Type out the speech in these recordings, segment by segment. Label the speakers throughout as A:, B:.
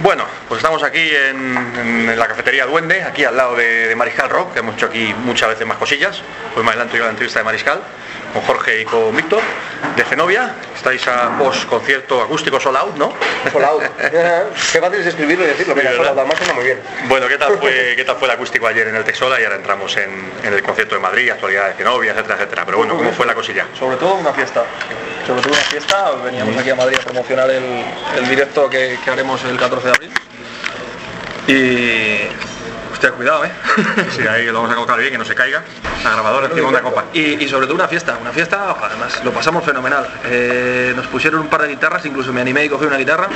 A: Bueno, pues estamos aquí en, la cafetería Duende, aquí al lado de, Mariscal Rock, que hemos hecho aquí muchas veces más cosillas. Pues más adelante yo la entrevista de Mariscal, con Jorge y con Víctor, de Zenobia. Estáis a post concierto acústico Sold Out, ¿no?
B: Sold out. Qué fácil es escribirlo y decirlo. Mira,
A: Sí,
B: out, además suena muy bien.
A: Bueno, ¿qué tal fue, qué tal fue el acústico ayer en el Texola? Y ahora entramos en, en el concierto de Madrid, actualidad de Zenobia, etcétera, etcétera. Pero bueno, ¿cómo fue la cosilla?
C: Sobre todo una fiesta. Sobre todo una fiesta. Veníamos aquí a Madrid a promocionar el, el directo que, que haremos el 14 de abril. Y. Hostia, cuidado, ¿eh?
A: Sí, ahí lo vamos a colocar bien, que no se caiga. La grabadora encima de una copa.
C: Y, y sobre todo una fiesta, una fiesta, además lo pasamos fenomenal. Eh, nos pusieron un par de guitarras, incluso me animé y cogí una guitarra.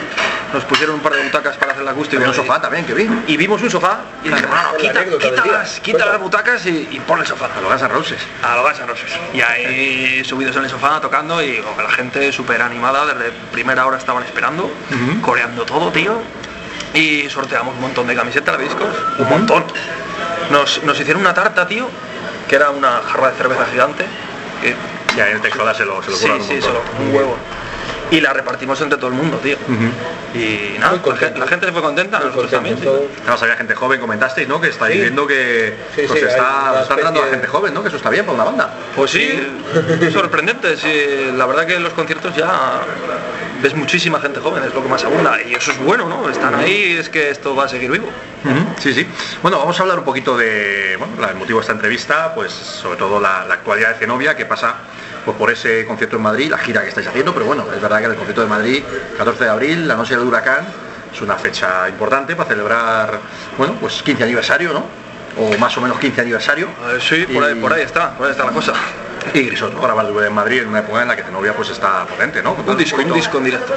C: Nos pusieron un par de butacas para hacer la acústica.
A: Había un
C: y-
A: sofá también, que vi.
C: Y vimos un sofá y dije, bueno,
B: La
C: quita, quita las, quita las butacas y, y pon el sofá.
A: A los Guns Roses.
C: A los Guns Roses. Y ahí subidos en el sofá tocando y la gente súper animada, desde primera hora estaban esperando, coreando todo, tío. Y sorteamos un montón de camisetas de discos, un montón. Nos, nos hicieron una tarta, tío, que era una jarra de cerveza gigante. que-
A: Y ahí en el se lo, se lo
C: sí,
A: un
C: sí,
A: montón.
C: solo un huevo. Y la repartimos entre todo el mundo, tío. Y nada, la, gente, la gente se fue contenta,
B: Muy
C: nosotros también. sí.
A: había gente joven, comentasteis, ¿no? Que estáis
B: Sí.
A: viendo que
B: Sí,
A: pues está, está entrando la gente joven, ¿no? Que eso está bien para una banda.
C: Pues sí, sorprendente. sí. La verdad que los conciertos ya ves muchísima gente joven, es lo que más abunda. Y eso es bueno, ¿no? Están ahí, es que esto va a seguir vivo.
A: Sí, sí. Bueno, vamos a hablar un poquito de, bueno, el motivo de esta entrevista, pues sobre todo la, la actualidad de Zenobia, que pasa pues, por ese concierto en Madrid, la gira que estáis haciendo, pero bueno, es verdad que el concierto de Madrid, 14 de abril, la noche del huracán, es una fecha importante para celebrar, bueno, pues 15 aniversario, ¿no? O más o menos 15 aniversario.
C: Eh, sí, por ahí,
A: Y-
C: por ahí está, por ahí está la cosa.
A: Y Grisot, grabar DVD en Madrid en una época en la que Zenobia pues está potente, ¿no?
C: Un disco, un disco en directo.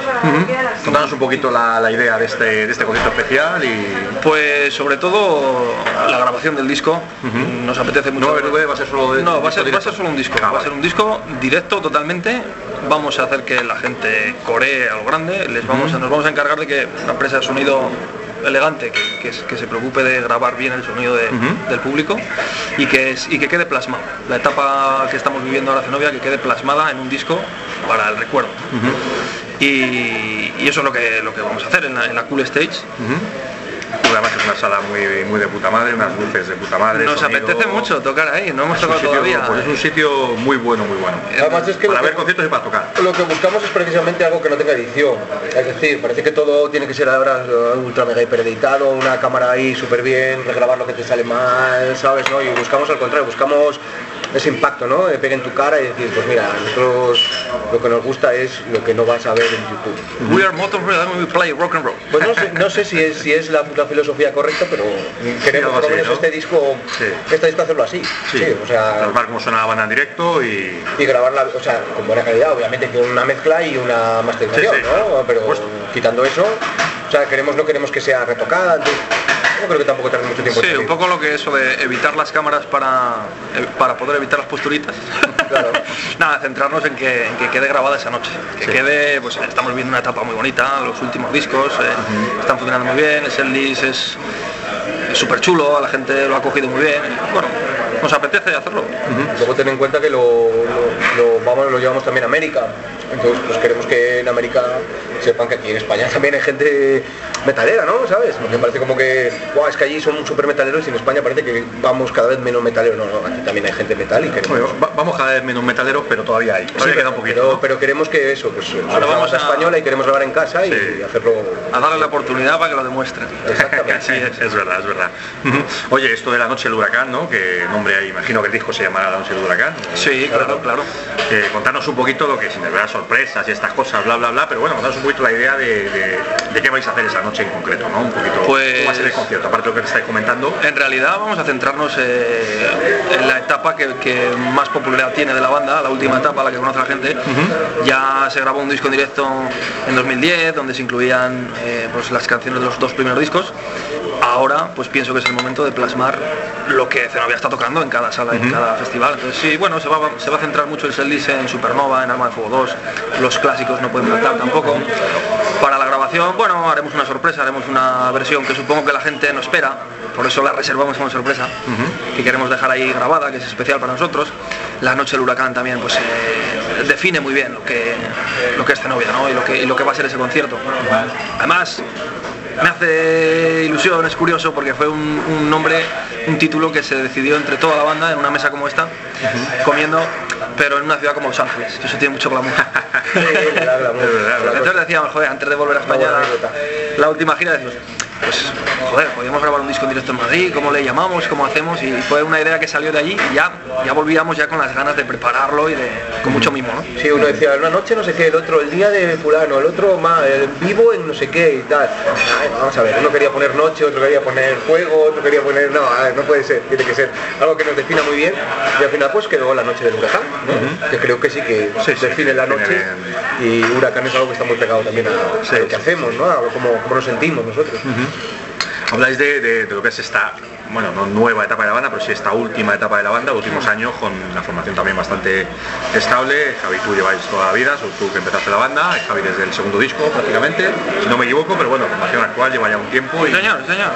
A: Contanos un poquito la, la idea de este, de este concierto especial y...
C: Pues sobre todo la grabación del disco nos apetece mucho.
A: No va a va ser solo de-
C: No, va a ser,
A: disco
C: va a ser
A: directo.
C: solo un disco.
A: Ah,
C: va a ser un disco directo totalmente. Vamos a hacer que la gente coree a lo grande. Les vamos a, nos vamos a encargar de que una empresa de sonido elegante que, que es- que se preocupe de grabar bien el sonido de- del público y que, es- y que quede plasmado. La etapa que estamos viviendo ahora Zenobia que quede plasmada en un disco para el recuerdo. y, y eso es lo que, lo que vamos a hacer en la, en la Cool Stage.
A: Además es una sala muy, muy de puta madre, unas luces de puta madre.
C: Nos
A: sonido-
C: apetece mucho tocar ahí, no hemos tocado
A: sitio-
C: todavía.
A: pues es un sitio muy bueno, muy bueno.
B: Además es que
A: para ver
B: que-
A: conciertos y para tocar.
B: Lo que buscamos es precisamente algo que no tenga edición. Es decir, parece que todo tiene que ser ahora eh, ultra mega hipereditado, una cámara ahí súper bien, regrabar lo que te sale mal, ¿sabes? ¿no? Y buscamos al contrario, buscamos ese impacto, ¿no? De pegar en tu cara y decir, pues mira, nosotros lo que nos gusta es lo que no vas a ver en YouTube.
C: We are and we play rock and roll.
B: Pues no sé, no sé si es, si es la, la filosofía correcta, pero queremos por lo
A: así,
B: menos
A: ¿no?
B: este disco,
A: Sí.
B: este disco hacerlo así. Sí, o sea,
A: suena la banda en directo y...
B: y grabarla, o sea, con buena calidad, obviamente con una mezcla y una masterización,
A: Sí, sí,
B: ¿no? Pero quitando eso, o sea, queremos no queremos que sea retocada, entonces, creo que tampoco mucho tiempo.
C: Sí, un poco lo que eso de evitar las cámaras para, eh, para poder evitar las posturitas.
B: Claro.
C: Nada, centrarnos en que, en que quede grabada esa noche. Que quede, pues estamos viendo una etapa muy bonita, los últimos discos eh, están funcionando muy bien, el setlist es es súper chulo, a la gente lo ha cogido muy bien. Bueno, nos apetece hacerlo.
B: Luego ten en cuenta que lo, lo, lo- vamos, lo llevamos también a América. Entonces, pues queremos que en América sepan que aquí en España también hay gente metalera, ¿no? ¿Sabes? Porque parece como que, "Buah, es que allí son súper metaleros y en España parece que vamos cada vez menos metaleros. No, no, aquí también hay gente metal y queremos...
A: Bueno, va- vamos cada vez menos metaleros, pero todavía hay. Todavía
B: Sí,
A: queda un poquito.
B: pero,
A: ¿no?
B: pero queremos que eso, pues
C: Ahora vamos a-
B: española y queremos grabar en casa y hacerlo...
C: A darle la oportunidad para que lo demuestren.
B: Exactamente.
C: Es.
A: es verdad, es verdad. Oye, esto de la noche del huracán, ¿no? Que nombre ahí, imagino que el disco se llamará La noche del huracán.
C: Sí, claro, claro.
A: Eh, contarnos un poquito lo que sin verdad sorpresas y estas cosas, bla bla bla, pero bueno, contarnos un poquito la idea de, de- de qué vais a hacer esa noche en concreto, ¿no? Un poquito,
C: Pues-
A: ¿cómo va a ser el concierto? Aparte de lo que estáis comentando.
C: En realidad vamos a centrarnos eh, en la etapa que, que más popularidad tiene de la banda, la última etapa, la que conoce la gente. Ya se grabó un disco en directo en 2010, donde se incluían eh, pues, las canciones de los dos primeros discos. Ahora, pues pienso que es el momento de plasmar lo que Zenobia está tocando en cada sala, en cada festival. Entonces, sí, bueno, se va, se va a centrar mucho el setlist en Supernova, en Arma de Fuego 2, los clásicos no pueden faltar tampoco. Para la grabación, bueno, haremos una sorpresa, haremos una versión que supongo que la gente no espera, por eso la reservamos como sorpresa, que queremos dejar ahí grabada, que es especial para nosotros. La noche del huracán también, pues eh, define muy bien lo que, lo que es Zenobia, ¿no? Y lo que, y lo que va a ser ese concierto. Además, me hace ilusión, es curioso, porque fue un, un nombre, un título que se decidió entre toda la banda en una mesa como esta, comiendo, pero en una ciudad como Los Ángeles, que eso tiene mucho glamour.
B: la glamour.
C: Entonces decíamos, joder, antes de volver a España, la última gira decimos, pues joder, podríamos grabar un disco en directo en Madrid, cómo le llamamos, cómo hacemos, y fue una idea que salió de allí y ya, ya volvíamos ya con las ganas de prepararlo y de, con mucho mimo, ¿no?
B: Sí, uno decía, una noche no sé qué, el otro, el día de fulano, el otro más, el vivo en no sé qué y tal. Ay, vamos a ver, uno quería poner noche, otro quería poner fuego, otro quería poner. No, a ver, no puede ser, tiene que ser algo que nos defina muy bien. Y al final pues quedó la noche del huracán, ¿no? que creo que sí que define la noche. Y huracán es algo que está muy pegado también a, a
A: Sí,
B: lo que
A: sí,
B: hacemos, ¿no? A cómo, cómo nos sentimos nosotros.
A: Habláis de, de- lo que es esta, bueno, no nueva etapa de la banda, pero sí esta última etapa de la banda, últimos años, con la formación también bastante estable. Javi, tú lleváis toda la vida, sos tú que empezaste la banda, Javi desde el segundo disco prácticamente, si no me equivoco, pero bueno, formación actual lleva ya un tiempo y,
C: Señor, señor.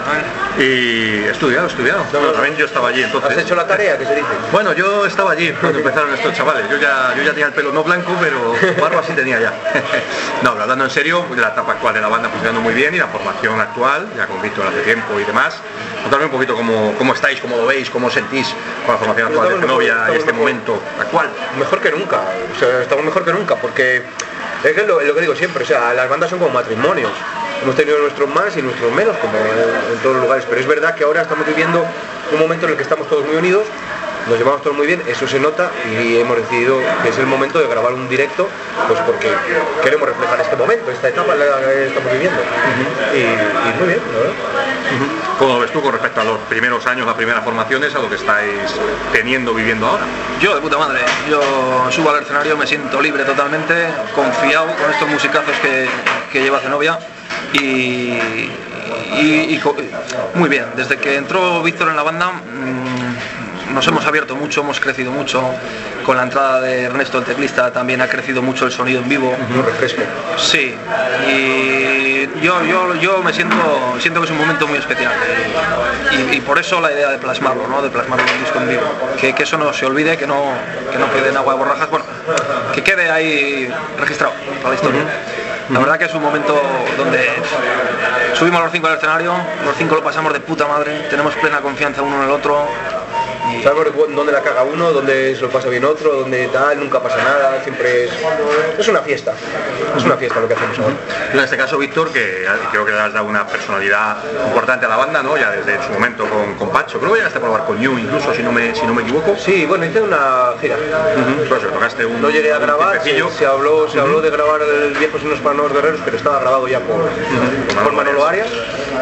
A: y estudiado, estudiado. Bueno, también yo estaba allí entonces.
B: ¿Has hecho la tarea que se dice?
A: Bueno, yo estaba allí cuando empezaron estos chavales. Yo ya, yo ya tenía el pelo no blanco, pero barba sí tenía ya. no, hablando en serio, la etapa actual de la banda funcionando muy bien y la formación actual, ya con Víctor hace tiempo y demás. Contarme un poquito cómo, cómo estáis, cómo lo veis, cómo os sentís con la formación actual de y
B: estamos
A: este
B: mejor.
A: momento actual.
B: Mejor que nunca, o sea, estamos mejor que nunca, porque es que lo, que digo siempre, o sea, las bandas son como matrimonios. Hemos tenido nuestros más y nuestros menos, como en, en todos los lugares, pero es verdad que ahora estamos viviendo un momento en el que estamos todos muy unidos, nos llevamos todos muy bien, eso se nota y hemos decidido que es el momento de grabar un directo, pues porque queremos reflejar este momento, esta etapa en la que estamos viviendo. y, y muy bien, la verdad.
A: ¿Cómo lo ves tú con respecto a los primeros años, las primeras formaciones, a lo que estáis teniendo, viviendo ahora?
C: Yo de puta madre, yo subo al escenario, me siento libre totalmente, confiado con estos musicazos que, que lleva Zenobia y, y- y co- muy bien, desde que entró Víctor en la banda mm, nos hemos abierto mucho, hemos crecido mucho, con la entrada de Ernesto el teclista también ha crecido mucho el sonido en vivo.
B: Un refresco.
C: Sí, y yo, yo, yo me siento, siento que es un momento muy especial y, y por eso la idea de plasmarlo, ¿no? de plasmarlo en un disco en vivo, que, que eso no se olvide, que no, que no quede en agua de borrajas, bueno, que quede ahí registrado para la historia. La verdad que es un momento donde subimos los cinco al escenario, los cinco lo pasamos de puta madre, tenemos plena confianza uno en el otro.
B: Sabemos de dónde la caga uno, dónde se lo pasa bien otro, dónde tal, nunca pasa nada, siempre es, es una fiesta. Es una fiesta lo que hacemos ahora.
A: En este caso, Víctor, que creo que le has dado una personalidad importante a la banda, ¿no? Ya desde su momento con, con Pacho. Creo que llegaste a probar con New incluso, si no me, si no me equivoco.
B: Sí, bueno, hice una gira.
A: Pues tocaste un,
B: No llegué a grabar, se, se habló, se habló de grabar el viejo Signos para Nuevos Guerreros, pero estaba grabado ya por, por Manolo Arias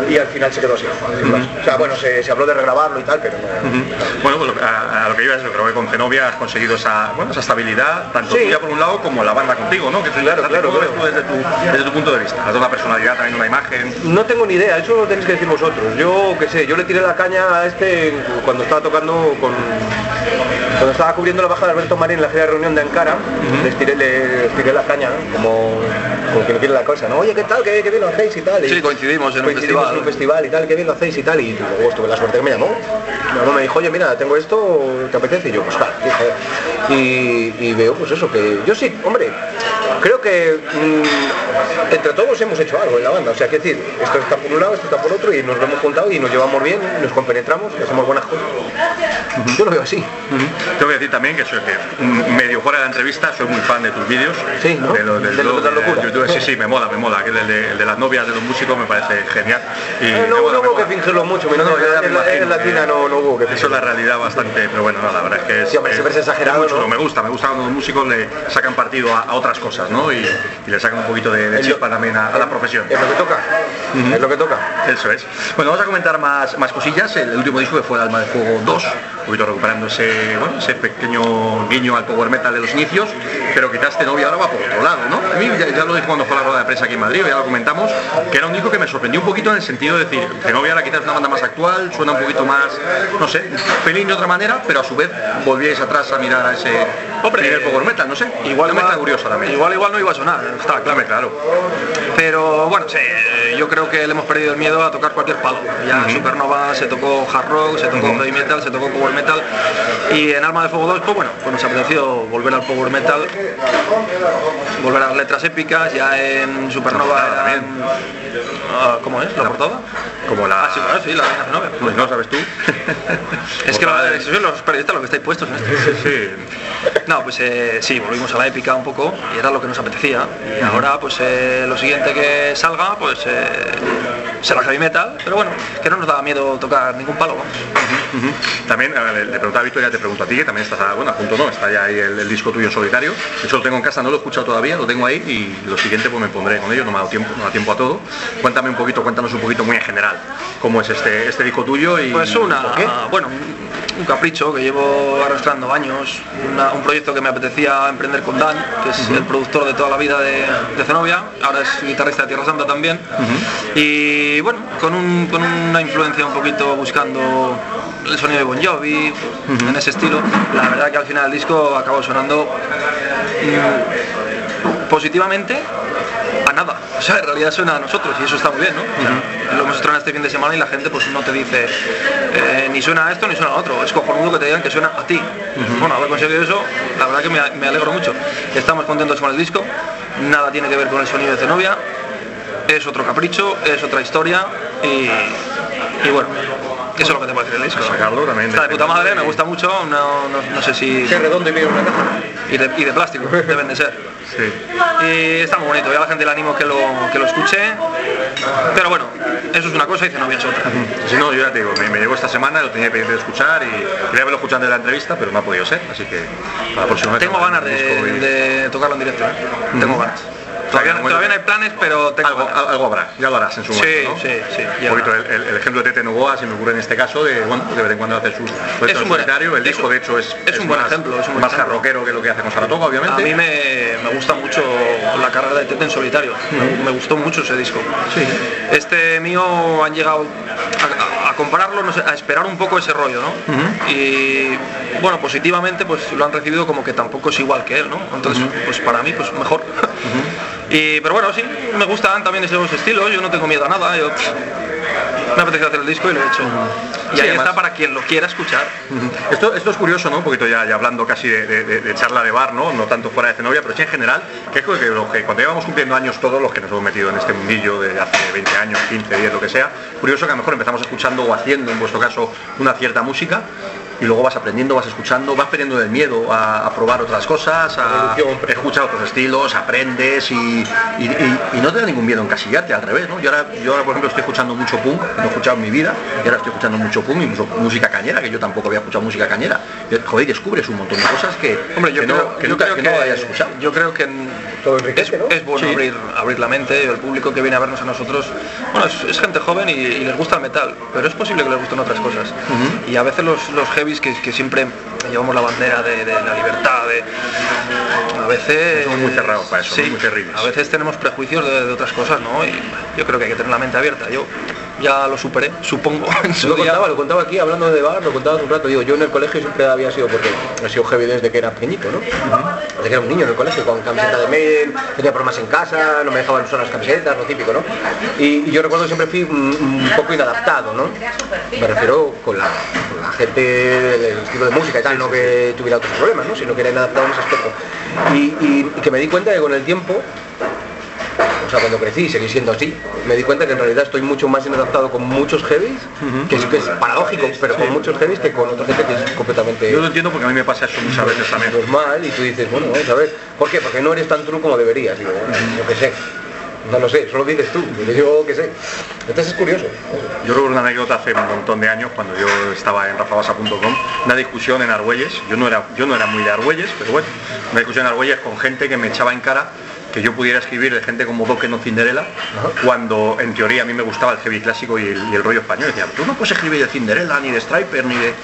B: y al final se quedó así. sin. O sea, bueno, se, se habló de regrabarlo y tal, pero no.
A: Bueno, pues a, a lo que iba es eso, creo que con Zenobia has conseguido esa, bueno, esa estabilidad, tanto
B: Sí.
A: tuya por un lado como la banda contigo, ¿no? Que
B: Claro, claro,
A: ¿cómo ves
B: claro.
A: tú desde tu, desde tu punto de vista. Has dado una personalidad, también una imagen.
B: No tengo ni idea, eso lo tenéis que decir vosotros. Yo qué sé, yo le tiré la caña a este cuando estaba tocando con. Cuando estaba cubriendo la baja de Alberto Marín en la gira de reunión de Ankara, les, tiré, les tiré la caña, ¿no? como, como que no quiere la cosa, ¿no? Oye, ¿qué tal? ¿Qué, qué bien lo hacéis y tal? Y
C: Sí, coincidimos en un
B: coincidimos
C: festival.
B: en un festival y tal, qué bien lo hacéis y tal. Y luego tuve la suerte que me llamó. Mi mamá me dijo, oye, mira, tengo esto, ¿te apetece? Y yo, pues claro, y, y veo pues eso, que yo sí, hombre, creo que mm, entre todos hemos hecho algo en la banda. O sea, que decir, esto está por un lado, esto está por otro, y nos lo hemos juntado y nos llevamos bien, nos compenetramos y hacemos buenas cosas. Yo lo veo así.
A: Tengo que decir también que soy que mm, medio fuera de la entrevista, soy muy fan de tus vídeos.
B: Sí, ¿no?
A: De lo, del
B: De lo de la.
A: YouTube. Sí, sí, me mola, me mola. Que el de, el de las novias de los músicos me parece genial. Y
B: Eh, no,
A: mola,
B: no hubo que fingirlo mucho,
A: No, no,
B: en, la, en latina no, no hubo que
A: Eso es
B: fingirlo.
A: la realidad bastante, pero bueno, no, la verdad es que es,
B: Sí, hombre, siempre es exagerado. ¿no?
A: Me gusta, me gusta cuando los músicos le sacan partido a, a otras cosas, ¿no? Y, y le sacan un poquito de, de chispa también a, a la profesión.
B: Es lo que toca. Es lo que toca.
A: Eso es. Bueno, vamos a comentar más, más cosillas. El último disco que fue el Alma de Fuego 2, un poquito recuperando ese, bueno, ese pequeño guiño al power metal de los inicios, pero quizás este novio ahora va por otro lado, ¿no? A mí ya, ya lo dije cuando fue la rueda de prensa aquí en Madrid, ya lo comentamos, que era un disco que me sorprendió un poquito en el sentido de decir, Zenobia ahora quizás es una banda más actual, suena un poquito más, no sé, pelín de otra manera, pero a su vez volvíais atrás a mirar a ese
C: Hombre,
A: primer power metal, no sé.
C: Igual,
A: me está curiosa también.
C: igual igual no iba a sonar, está claro.
A: Claro.
C: Pero bueno, sí, eh, yo creo que le hemos perdido el miedo a tocar cualquier palo. Ya en Supernova se tocó hard rock, se tocó heavy metal, se tocó power metal. Y en Arma de Fuego 2, pues bueno, pues nos apeteció volver al power metal, volver a las letras épicas, ya en Supernova
A: también.
C: Ah, ¿Cómo es? ¿La portada?
A: Como la...
C: Ah, sí, la.
A: Pues no, ¿sabes tú?
C: Es que lo,
A: Portada de-
C: sois los periodistas lo que estáis puestos en esto.
A: Sí, sí.
C: No, pues eh, sí, volvimos a la épica un poco y era lo que nos apetecía. Y ahora, pues eh, lo siguiente que salga, pues eh, será heavy metal, pero bueno, que no nos da miedo tocar ningún palo. vamos.
A: Ujú. También eh, le, le preguntaba a Victoria, te pregunto a ti, que también estás a, bueno, a punto no, está ya ahí el, el disco tuyo en solitario. Eso lo tengo en casa, no lo he escuchado todavía, lo tengo ahí y lo siguiente pues me pondré con ello, no me ha dado tiempo, no da tiempo a todo. Cuéntame un poquito, cuéntanos un poquito muy en general cómo es este, este disco tuyo y
C: Pues una,
A: ¿por qué?
C: bueno, un, capricho que llevo arrastrando años, una- un proyecto que me apetecía emprender con Dan, que es el productor de toda la vida de, de Zenobia, ahora es guitarrista de Tierra Santa también, y bueno, con, un- con una influencia un poquito buscando el sonido de Bon Jovi, en ese estilo, la verdad que al final el disco acabó sonando mm, positivamente a nada. O sea, en realidad suena a nosotros y eso está muy bien, ¿no? O sea, Lo hemos estrenado este fin de semana y la gente pues no te dice eh, ni suena a esto ni suena a otro. Es cojonudo que te digan que suena a ti. Bueno, haber conseguido eso, la verdad que me, me alegro mucho. Estamos contentos con el disco, nada tiene que ver con el sonido de Zenobia, es otro capricho, es otra historia y, y bueno, eso es lo que te puedo decir del disco.
A: Sacarlo también.
C: Está de puta madre, me gusta mucho, no, no- no sé si...
B: Qué redondo y una caja.
C: Y de, y de plástico, deben de ser.
A: Sí.
C: Y está muy bonito, yo a la gente le animo que lo, que lo escuche. Pero bueno, eso es una cosa y Zenobia es otra.
A: Si no, yo ya te digo, me, me llegó esta semana, lo tenía pendiente de escuchar y quería haberlo escuchado en la entrevista, pero no ha podido ser, así que para la próxima vez
C: Tengo ganas
A: el
C: de,
A: y-
C: de tocarlo en directo, ¿eh? tengo ganas. Todavía,
A: bueno,
C: todavía no hay planes, pero tengo
A: algo, algo habrá, ya lo harás en su
C: Sí,
A: momento, ¿no?
C: sí, sí,
A: Un
C: ya
A: poquito el, el- el ejemplo de Tete Novoa se me ocurre en este caso de, bueno, de vez en cuando hace sus proyectos
C: un buen-
A: solitario, el
C: es
A: disco
C: un-
A: de hecho es,
C: es un buen
A: más,
C: ejemplo, es un buen
A: más
C: ejemplo.
A: jarroquero que lo que hace con Saratoga, obviamente.
C: A mí me, me gusta mucho la carrera de Tete en solitario. Me, me gustó mucho ese disco. Este mío han llegado a, a compararlo, no sé, a esperar un poco ese rollo, ¿no? Y bueno, positivamente pues lo han recibido como que tampoco es igual que él, ¿no? Entonces, pues para mí, pues mejor. Y, pero bueno, sí, me gustan también esos estilos, yo no tengo miedo a nada, yo pff, me apetece hacer el disco y lo he hecho. Y
A: Sí,
C: ahí
A: además-
C: está para quien lo quiera escuchar.
A: Esto, esto es curioso, ¿no? Un poquito ya, ya hablando casi de, de- de- de charla de bar, ¿no? No tanto fuera de Zenobia, pero sí en general, que es que, lo que cuando llevamos cumpliendo años todos los que nos hemos metido en este mundillo de hace 20 años, 15, 10, lo que sea, curioso que a lo mejor empezamos escuchando o haciendo, en vuestro caso, una cierta música y luego vas aprendiendo, vas escuchando, vas perdiendo el miedo a, a probar otras cosas, a escuchar otros estilos, aprendes y, y- y- y no te da ningún miedo encasillarte, al revés, ¿no? Yo ahora, yo ahora, por ejemplo, estoy escuchando mucho punk, no he escuchado en mi vida, y ahora estoy escuchando mucho punk, incluso música cañera, que yo tampoco había escuchado música cañera. Y, joder, y descubres un montón de cosas que,
C: Hombre, yo
A: que
C: creo,
A: no, que
C: yo
A: nunca
C: creo
A: que
C: que,
A: no hayas escuchado.
C: yo creo que es,
B: enriquece, ¿no?
C: es bueno
A: Sí.
C: abrir, abrir la mente, el público que viene a vernos a nosotros, bueno, es, es gente joven y, y les gusta el metal, pero es posible que les gusten otras cosas. Y a veces los, los heavies que, que siempre llevamos la bandera de, de la libertad, de, a veces...
A: Somos muy cerrados para eso,
C: sí,
A: muy cerriles.
C: a veces tenemos prejuicios de, de otras cosas, ¿no? Y yo creo que hay que tener la mente abierta. Yo ya lo superé, supongo, en su
B: Lo
C: día.
B: contaba, lo contaba aquí hablando de bar, lo contaba hace un rato. Digo, yo en el colegio siempre había sido, porque he sido heavy desde que era pequeñito, ¿no? Desde que era un niño en el colegio, con camiseta de mail, tenía problemas en casa, no me dejaban usar las camisetas, lo típico, ¿no? Y, y yo recuerdo que siempre fui un, un poco inadaptado, ¿no? Me refiero con la, con la gente del estilo de música y tal, no que tuviera otros problemas, ¿no? Sino que era inadaptado en ese aspecto. Y, y- y que me di cuenta que con el tiempo o sea, cuando crecí, seguí siendo así, me di cuenta que en realidad estoy mucho más inadaptado con muchos heavies, que, es, que es paradójico, pero con muchos heavies que con otra gente que es completamente
A: Yo lo entiendo porque a mí me pasa eso muchas veces también.
B: normal y tú dices, bueno, vamos a ver, ¿por qué? Porque no eres tan true como deberías, digo, yo qué sé. No lo sé, solo dices tú, yo digo que sé. Entonces es curioso.
A: Yo recuerdo una anécdota hace un montón de años cuando yo estaba en rafabasa.com, una discusión en Argüelles, yo no era yo no era muy de Argüelles, pero bueno, una discusión en Argüelles con gente que me echaba en cara que yo pudiera escribir de gente como Dokken o Cinderella, cuando en teoría a mí me gustaba el heavy clásico y el, y el rollo español. Decía, tú no puedes escribir de Cinderella, ni de Striper, ni de...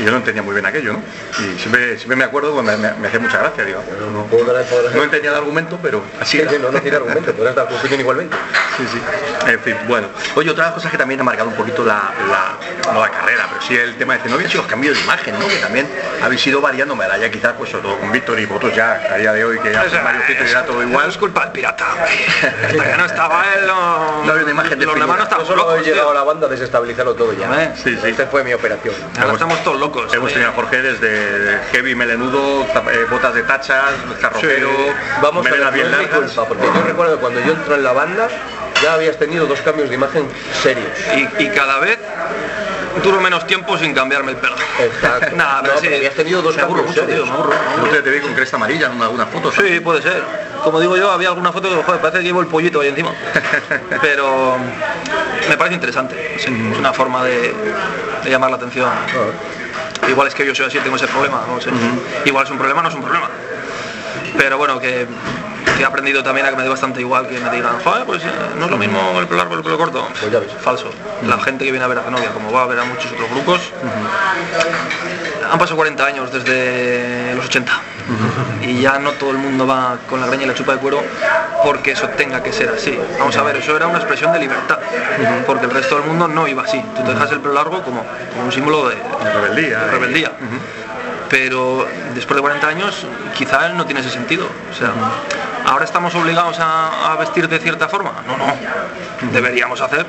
A: Y yo no entendía muy bien aquello, ¿no? Y siempre, siempre me acuerdo, pues me, me, me hacía mucha gracia, digo, no, entendía el argumento, pero así
B: Sí,
A: era.
B: sí, no, no tiene argumento, podrás dar tu opinión igualmente.
A: Sí, sí. En fin, bueno. Oye, otra cosas que también ha marcado un poquito la, la- no la carrera, pero sí el tema de Zenobia sido los cambios de imagen, ¿no? Que también habéis ido variando, me ya quizás, pues sobre todo con Víctor y vosotros ya a día de hoy, que ya varios sitios y era todo igual.
C: Culpa del pirata, hombre. Hasta que no estaba él, no,
A: No había una imagen
C: los
A: definida.
C: demás no
B: Yo
C: estaban
B: solo
C: locos,
B: he llegado a la banda a desestabilizarlo todo ya.
C: Hombre,
A: Sí, sí.
B: Esta fue mi operación.
C: Ahora estamos todos locos.
A: Hemos
C: eh.
A: tenido a Jorge desde heavy melenudo, eh, botas de tachas, carroquero,
B: Vamos a ver, no
A: bien
B: es mi
A: largas.
B: culpa, porque yo recuerdo que cuando yo entré en la banda ya habías tenido dos cambios de imagen serios.
C: Y, y cada vez duro menos tiempo sin cambiarme el pelo.
B: Exacto.
C: Nada, pero
B: No,
C: sí.
B: pero habías tenido dos
C: me aburro mucho, tío,
B: serios.
C: me aburro. me
A: El
C: aburro.
A: otro día te vi con cresta amarilla en algunas fotos. ¿no?
C: Sí, puede ser. Como digo yo, había alguna foto que joder, parece que llevo el pollito ahí encima. Pero me parece interesante. Sí, es una forma de, de llamar la atención. Igual es que yo soy así, tengo ese problema, no lo sé. Igual es un problema, no es un problema. Pero bueno, que he aprendido también a que me dé bastante igual que me digan, joder, pues eh, no es lo mismo el pelo largo el pelo corto.
B: Pues ya ves.
C: Falso. La gente que viene a ver a Zenobia, como va a ver a muchos otros grupos, han pasado 40 años desde los 80 y ya no todo el mundo va con la greña y la chupa de cuero porque eso tenga que ser así. Vamos a ver, eso era una expresión de libertad, porque el resto del mundo no iba así. Tú te dejas el pelo largo como, como un símbolo de,
A: De rebeldía.
C: de
A: eh.
C: rebeldía. Pero después de 40 años quizá no tiene ese sentido. O sea, ahora estamos obligados a, a vestir de cierta forma. No, no. Deberíamos hacer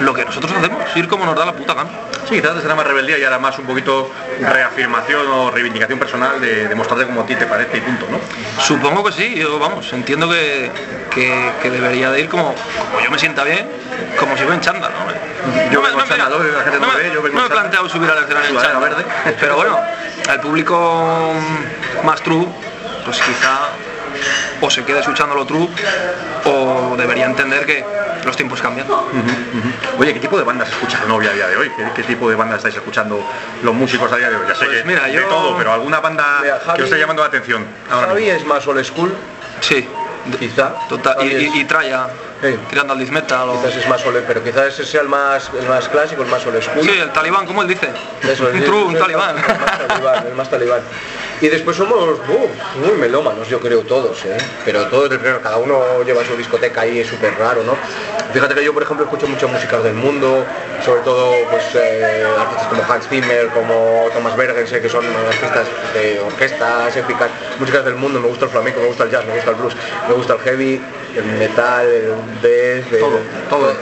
C: lo que nosotros hacemos, ir como nos da la puta gana.
A: Sí, quizás antes era más rebeldía y ahora más un poquito reafirmación o reivindicación personal de, de mostrarte como a ti te parece y punto, ¿no?
C: Supongo que sí, yo vamos, entiendo que, que- que debería de ir como, como yo me sienta bien, como si voy en chándal, ¿no?
A: Yo
C: me-
A: vengo en chándal, la gente
C: no
A: no
C: me,
A: ve, yo vengo
C: no
A: en
C: me he planteado subir al escenario en chándal,
A: verde.
C: pero bueno, al público más true, pues quizá o se quede escuchando lo true o debería entender que los tiempos cambian.
A: Oye, ¿qué tipo de bandas escucha Novia a día de hoy? ¿Qué, qué tipo de bandas estáis escuchando los músicos a día de hoy? Ya sé
C: Pues
A: que
C: mira,
A: de
C: yo-
A: todo, pero alguna banda
B: Mira,
A: que
B: Javi-
A: os esté llamando la atención. ahora
B: Javi
A: mismo?
B: es más old school,
C: Sí,
B: quizá.
C: total, y, y, y traya,
B: Sí.
C: tirando al death metal. o-
B: Quizás es más old, pero quizás ese sea el más, el más clásico, el más old school.
C: Sí, el talibán, como él dice.
B: Eso, el-
C: true,
B: el-
C: un
B: el-
C: talibán.
B: El más talibán, el más talibán. Y después somos uh, muy melómanos, yo creo todos, ¿eh? pero todos, cada uno lleva su discoteca ahí, es súper raro, ¿no? Fíjate que yo, por ejemplo, escucho muchas músicas del mundo, sobre todo pues, eh, artistas como Hans Zimmer, como Thomas Bergen, sé que son artistas de orquestas épicas, músicas del mundo, me gusta el flamenco, me gusta el jazz, me gusta el blues, me gusta el heavy, el metal, el death, el-
A: Todo, todo.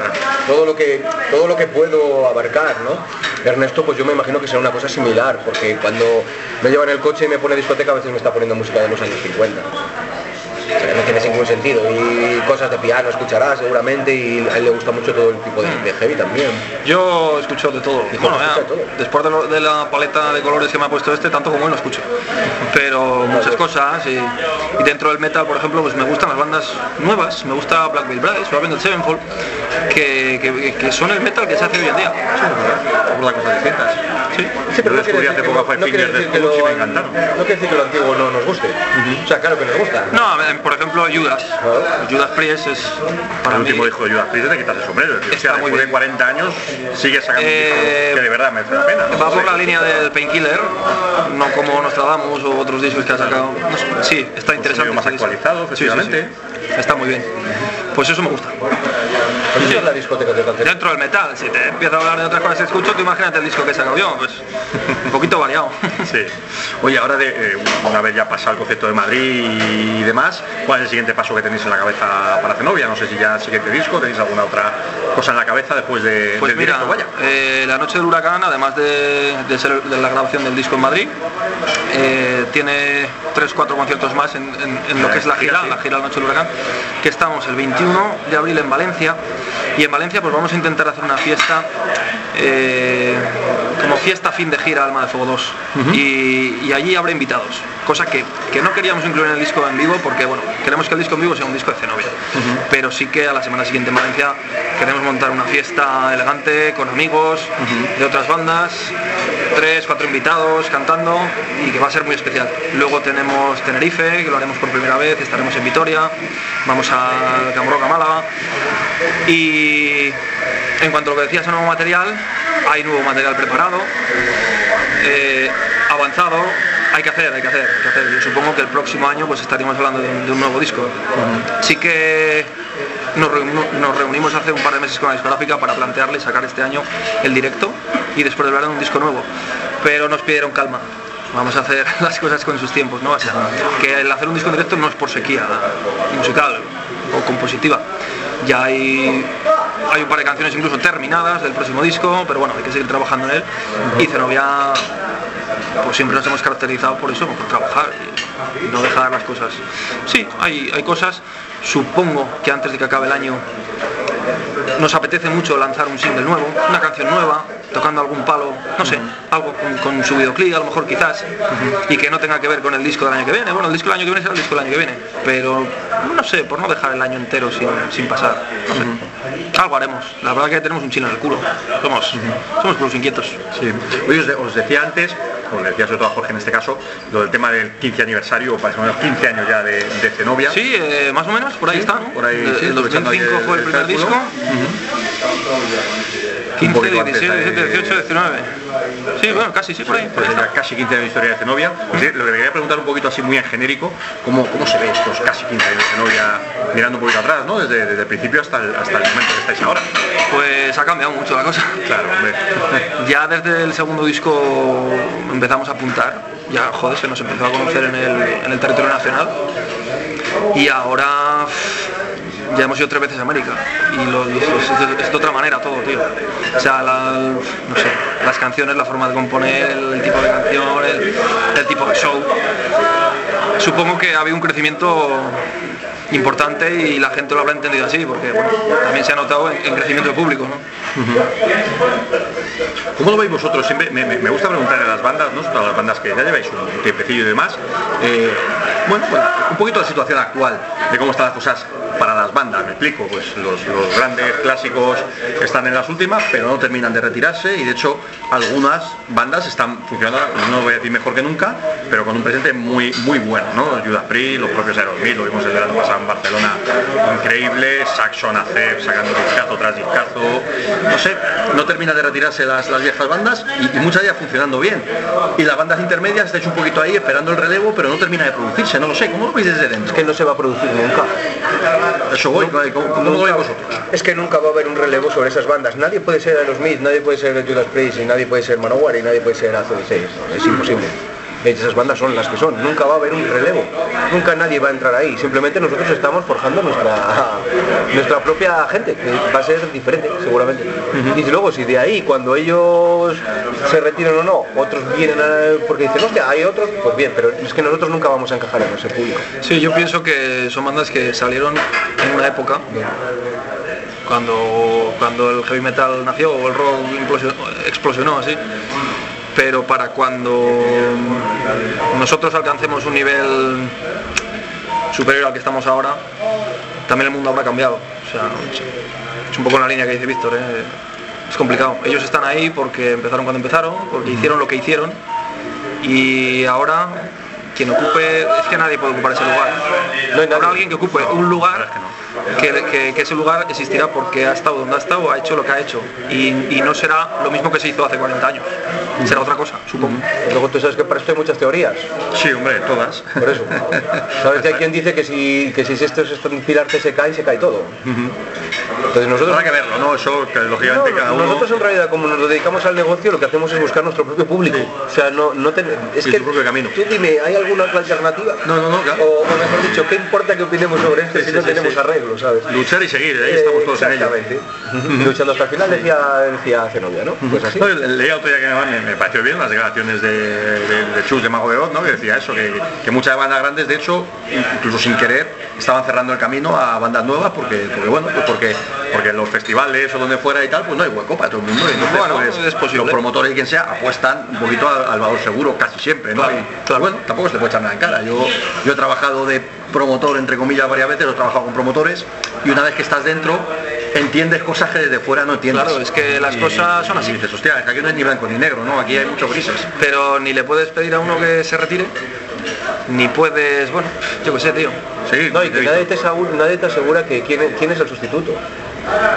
B: todo lo que todo lo que puedo abarcar, ¿no? Ernesto, pues yo me imagino que será una cosa similar, porque cuando me lleva en el coche y me pone discoteca, a veces me está poniendo música de los años 50. No tiene ningún sentido. Y cosas de piano escuchará seguramente, y a él le gusta mucho todo el tipo de, de heavy también.
C: Yo escucho de todo.
B: Hijo,
C: Bueno, ya,
B: todo.
C: después de, lo- de la paleta de colores que me ha puesto este, tanto como él lo escucho. Pero muchas cosas. Y, y dentro del metal, por ejemplo, pues me gustan las bandas nuevas. Me gusta Black Veil Brides o Avenged Sevenfold, que, que, que son el metal que se hace hoy en día.
A: Aborda cosas distintas.
C: Sí.
B: Sí,
A: Yo
B: no
A: descubrí hace poco Five
B: no quiere
A: Fingers
B: decir que
A: y
B: lo,
A: me encantaron.
B: no quiere decir que lo antiguo no nos guste. O sea, claro que nos gusta.
C: No, a por ejemplo, Judas. Judas Priest es para
A: el
C: mí.
A: último disco de Judas Priest es de quitarse el sombrero. tío. O sea, después de
C: bien.
A: 40 años sigue sacando
C: Eh,
A: un disco que de verdad merece la pena.
C: Va por la línea del Painkiller, no como Nostradamus o otros discos que ha sacado. No Sí, está interesante.
A: más actualizado,
C: Sí, sí, sí.
A: efectivamente.
C: Está muy bien. Pues eso me gusta.
B: Pues eso es la discoteca de Cancer.
C: Dentro del metal, si te empiezo a hablar de otras cosas que escucho, tú imagínate el disco que he sacado yo, pues un poquito variado.
A: Sí. Oye, ahora de, eh, una vez ya pasado el concepto de Madrid y demás, ¿cuál es el siguiente paso que tenéis en la cabeza para Zenobia? No sé si ya siguiente disco, tenéis alguna otra cosa en la cabeza después de,
C: Pues
A: del
C: mira,
A: directo, vaya.
C: eh, la noche del huracán, además de, de ser de la grabación del disco en Madrid, eh, tiene tres, cuatro conciertos más en, en- en lo que es la gira, la gira La Noche del Huracán, que estamos el 21 de abril en Valencia y en Valencia pues vamos a intentar hacer una fiesta eh, como fiesta fin de gira Alma de Fuego 2 y, y allí habrá invitados, cosa que, que no queríamos incluir en el disco en vivo porque bueno, queremos que el disco en vivo sea un disco de Zenobia, pero sí que a la semana siguiente en Valencia queremos montar una fiesta elegante con amigos de otras bandas, tres, cuatro invitados cantando y que va a ser muy especial. Luego tenemos Tenerife, que lo haremos por primera vez, estaremos en Vitoria, vamos a Camroca, Málaga y en cuanto a lo que decías, a nuevo material, hay nuevo material preparado, eh, avanzado, hay que hacer, hay que hacer, hay que hacer. Yo supongo que el próximo año pues estaríamos hablando de un, de un nuevo disco. Sí que nos, reuni- nos reunimos hace un par de meses con la discográfica para plantearle sacar este año el directo y después del verano un disco nuevo. Pero nos pidieron calma. Vamos a hacer las cosas con sus tiempos, ¿no? O sea, que el hacer un disco en directo no es por sequía musical o compositiva. Ya hay, hay un par de canciones incluso terminadas del próximo disco, pero bueno, hay que seguir trabajando en él. Y Zenobia pues siempre nos hemos caracterizado por eso, por trabajar no dejar las cosas. Sí, hay, hay cosas, supongo que antes de que acabe el año nos apetece mucho lanzar un single nuevo, una canción nueva, tocando algún palo, no sé, algo con, con su videoclip, a lo mejor quizás, y que no tenga que ver con el disco del año que viene. Bueno, el disco del año que viene será el disco del año que viene, pero no sé, por no dejar el año entero sin, sin pasar. Algo haremos. La verdad que tenemos un chino en el culo. Somos, somos puros inquietos.
A: Sí. Hoy os, decía antes, o le decía sobre todo a Jorge en este caso, lo del tema del 15 aniversario, o para menos 15 años ya de, de Zenobia.
C: Sí, eh, más o menos, por ahí está. ¿no?
A: Por ahí,
C: el 2005 fue el primer disco 15, 17, 18, 19. Sí, bueno, casi, sí, por ahí.
A: Casi 15 años de historia de Zenobia. Lo que me quería preguntar un poquito así muy en genérico, ¿cómo, cómo se ve estos casi 15 de Zenobia mirando un poquito atrás, ¿no? Desde, desde el principio hasta el, hasta el momento que estáis ahora.
C: Pues ha cambiado mucho la cosa.
A: Claro, hombre.
C: ya desde el segundo disco empezamos a apuntar, ya joder, se nos empezó a conocer en el, en el territorio nacional. Y ahora ya hemos ido tres veces a América y es, de otra manera todo, tío. O sea, no sé, las canciones, la forma de componer, el, tipo de canción, el, tipo de show. Supongo que ha habido un crecimiento importante y la gente lo habrá entendido así, porque también se ha notado en, en crecimiento de público, ¿no?
A: ¿Cómo lo veis vosotros? Siempre me, gusta preguntar a las bandas, ¿no? a las bandas que ya lleváis un tiempecillo y demás. eh, bueno, bueno, un poquito la situación actual, de cómo están las cosas para las bandas, me explico, pues los, grandes clásicos están en las últimas, pero no terminan de retirarse y de hecho algunas bandas están funcionando, no voy a decir mejor que nunca, pero con un presente muy muy bueno, ¿no? Judas Priest, los propios Aerosmith, lo vimos el verano pasado en Barcelona, increíble, Saxon Acep sacando discazo tras discazo, no sé, no termina de retirarse las, viejas bandas y, muchas de ellas funcionando bien. Y las bandas intermedias estáis un poquito ahí esperando el relevo, pero no termina de producirse, no lo sé, ¿cómo lo veis desde dentro?
B: Es que no se va a producir nunca.
A: Eso voy, ¿cómo, cómo lo veis vosotros?
B: Es que nunca va a haber un relevo sobre esas bandas. Nadie puede ser Aerosmith, nadie puede ser Judas Priest, y nadie puede ser Manowar y nadie puede ser AC/DC. Es imposible. Esas bandas son las que son. Nunca va a haber un relevo. Nunca nadie va a entrar ahí. Simplemente nosotros estamos forjando nuestra nuestra propia gente, que va a ser diferente, seguramente. Y luego, si de ahí, cuando ellos se retiran o no, otros vienen a- porque dicen, hostia, hay otros, pues bien, pero es que nosotros nunca vamos a encajar en ese público.
C: Sí, yo pienso que son bandas que salieron en una época cuando, cuando el heavy metal nació o el rock explosionó así. Pero para cuando nosotros alcancemos un nivel superior al que estamos ahora, también el mundo habrá cambiado. O sea, es un poco la línea que dice Víctor. ¿eh? Es complicado. Ellos están ahí porque empezaron cuando empezaron, porque hicieron lo que hicieron y ahora quien ocupe, es que nadie puede ocupar ese lugar.
B: No hay.
C: Habrá alguien que ocupe un lugar que, que- que ese lugar existirá porque ha estado donde ha estado, ha hecho lo que ha hecho y, y no será lo mismo que se hizo hace 40 años. Será otra cosa, supongo.
B: Luego tú sabes que para esto hay muchas teorías.
A: Sí, hombre, todas.
B: Por eso. ¿Sabes que hay quien dice que si, que si estos estos pilares se caen, se cae todo? Entonces nosotros
A: Habrá que verlo, ¿no? Eso que lógicamente
B: No,
A: cada uno...
B: Nosotros en realidad, como nos dedicamos al negocio, lo que hacemos es buscar nuestro propio público. O sea, no, no ten- es
A: Sí,
B: que
A: propio camino.
B: Tú dime, ¿hay alguna otra alternativa?
A: No, no, no, claro.
B: O, o mejor dicho, ¿qué importa que opinemos sobre esto
A: Sí,
B: si no tenemos arreglo, sabes?
A: Luchar y seguir, ahí estamos todos en ello.
B: Exactamente. Luchando hasta el final, decía, decía Zenobia, ¿no? Pues así.
A: No, leía otro día que me pareció bien las declaraciones de, de, de Chus de Mago de Oz, ¿no? que decía eso, que, que muchas bandas grandes, de hecho, incluso sin querer, estaban cerrando el camino a bandas nuevas porque, porque bueno, pues porque, porque en los festivales o donde fuera y tal, pues no hay hueco para todo el mundo. Entonces,
C: Bueno,
A: pues,
C: es posible.
A: los promotores y quien sea apuestan un poquito al, al valor seguro casi siempre, ¿no?
C: Claro,
A: Y,
C: claro.
A: Bueno, tampoco se puede echar nada en cara. Yo, yo he trabajado de promotor, entre comillas, varias veces, he trabajado con promotores y una vez que estás dentro, entiendes cosas que desde fuera no entiendes.
C: Claro, es que las
A: Y-
C: cosas son así.
A: Y dices, hostia, es que aquí no es ni blanco ni negro, ¿no? Aquí hay muchos grises.
C: Pero ni le puedes pedir a uno que se retire, ni puedes, bueno, yo qué sé, tío.
A: Sí,
B: No, y que nadie te, asegura, nadie te asegura que quién, es- quién es el sustituto.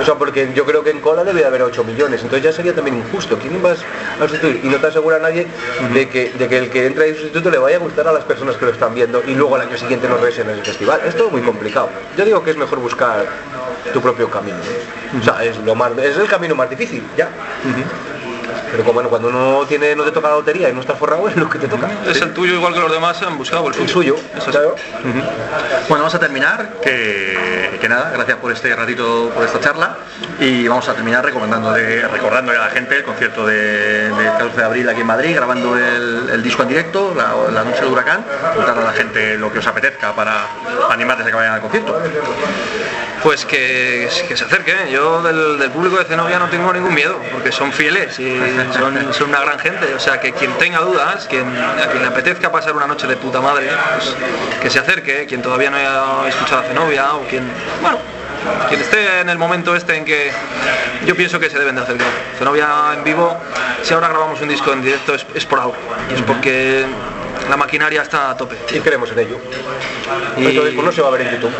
B: O sea, porque yo creo que en cola debe de haber 8 millones, entonces ya sería también injusto. ¿Quién vas a sustituir? Y no te asegura nadie de, que, de que el que entra de sustituto le vaya a gustar a las personas que lo están viendo y luego al año siguiente no regresen en el festival. Es todo muy complicado. Yo digo que es mejor buscar tu propio camino. ¿no? O sea, es, lo más, es el camino más difícil, ya. Pero como, bueno, cuando no, tiene, no te toca la lotería y no estás forrado, es lo que te toca.
C: Es el tuyo igual que los demás han buscado el suyo.
B: El suyo. Claro.
A: Bueno, vamos a terminar, que, que nada, gracias por este ratito, por esta charla, y vamos a terminar recomendándole, recordándole a la gente el concierto de, del 14 de abril aquí en Madrid, grabando el, el disco en directo, la, la noche del huracán, contarle a la gente lo que os apetezca para animarles a que vayan al concierto.
C: Pues que, que se acerquen. Yo del, del público de Zenobia no tengo ningún miedo, porque son fieles y son, son una gran gente. O sea, que quien tenga dudas, quien, a quien le apetezca pasar una noche de puta madre, pues, que se acerque. Quien todavía no haya escuchado a Zenobia o quien, bueno, quien esté en el momento este en que yo pienso que se deben de acercar. Zenobia en vivo, si ahora grabamos un disco en directo es, es por algo. Es porque la maquinaria está a tope.
B: Y creemos en ello.
C: Y-
B: Entonces, pues no se va a ver en YouTube.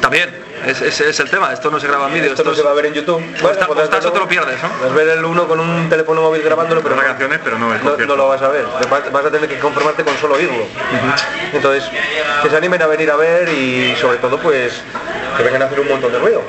C: También, ese ese es el tema. Esto no se graba en vídeo.
B: Esto no
C: es-
B: se va a ver en YouTube. podrás
C: está,
B: verlo-
C: te lo pierdes, ¿no?
B: Vas a ver el uno con un teléfono móvil grabándolo, pero no,
A: canciones, pero no
B: no, no lo vas a ver. Vas a tener que conformarte con solo oírlo. Entonces, que se animen a venir a ver y sobre todo, pues, que vengan a hacer un montón de ruido.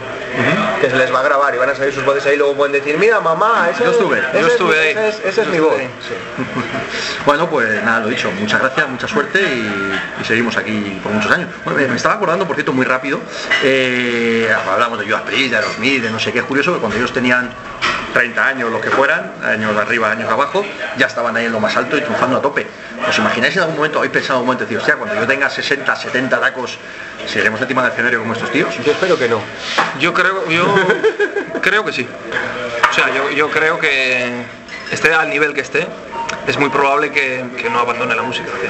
B: Que se les va a grabar y van a salir sus voces ahí y luego pueden decir, mira mamá, ese
A: Yo
B: es-
A: estuve,
B: ese
C: yo
B: es
C: estuve
B: mi-
C: ahí.
B: Ese es, es mi voz.
C: ahí.
A: Bueno, pues nada, lo dicho, muchas gracias, mucha suerte y, y seguimos aquí por muchos años. Bueno, me, me estaba acordando, por cierto, muy rápido, eh, hablamos de Judas Priest, de Aerosmith, de no sé qué, es curioso que cuando ellos tenían 30 años, los que fueran, años arriba, años abajo, ya estaban ahí en lo más alto y triunfando a tope. ¿Os imagináis en algún momento, habéis pensado en algún momento, decir, hostia, cuando yo tenga 60, 70 tacos, seguiremos encima del escenario como estos tíos?
B: Yo espero que no.
C: Yo creo, yo creo que sí. O sea, yo, yo creo que esté al nivel que esté, es muy probable que, que no abandone la música. tío.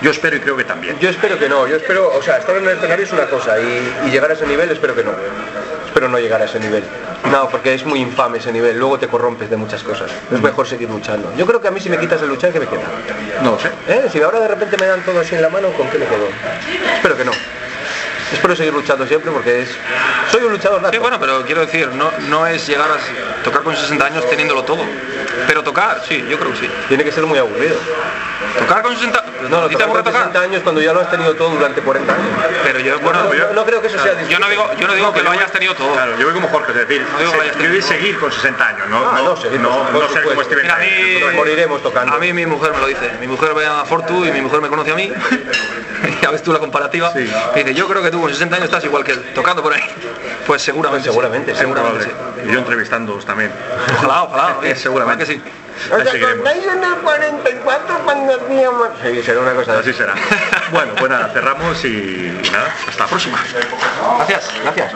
A: Yo espero y creo que también.
B: Yo espero que no, yo espero, o sea, estar en el escenario es una cosa y, y llegar a ese nivel espero que no. Espero no llegar a ese nivel. No, porque es muy infame ese nivel, luego te corrompes de muchas cosas. Es mejor seguir luchando. Yo creo que a mí si me quitas el luchar, ¿qué me queda?
A: No sé.
B: ¿Eh? Si ahora de repente me dan todo así en la mano, ¿con qué me quedo? Espero que no. Espero seguir luchando siempre porque es... Soy un luchador nato.
C: Sí, bueno, pero quiero decir, no, no es llegar a tocar con 60 años teniéndolo todo. Pero tocar, sí, yo creo que sí.
B: Tiene que ser muy aburrido.
C: Tocar con 60...
B: No,
C: ¿a
B: no,
C: ti te
B: tocar con
C: tocar?
B: 60 años cuando ya lo has tenido todo durante 40 años.
C: Pero yo, bueno,
B: No, no, no creo que eso sea
C: yo no digo, yo no digo que lo hayas tenido todo.
A: Claro, yo voy como Jorge, es decir,
C: No digo que vayas
A: se- yo voy a seguir con 60 años, no,
B: Ah,
A: no,
B: no, seguir,
A: no, no ser como Steven
C: Mira, a mí,
B: moriremos tocando.
C: A mí mi mujer me lo dice. Mi mujer ve a Fortu y mi mujer me conoce a mí. ya ves tú la comparativa.
A: Sí.
C: Y dice, yo creo que tú con 60 años estás igual que él, tocando por ahí. Pues seguramente.
B: Pues seguramente,
C: sí.
B: sí.
C: seguramente sí.
A: Y yo entrevistándoos también.
C: Ojalá, ojalá. oye,
A: Seguramente.
C: Ojalá que sí.
A: Ahí
B: ¿Os
A: seguiremos.
B: acordáis en el 44 cuando hacíamos...? Sí, será una cosa
A: Así será. Bueno, pues nada, cerramos y, y nada, hasta la próxima.
C: Gracias.
B: Gracias.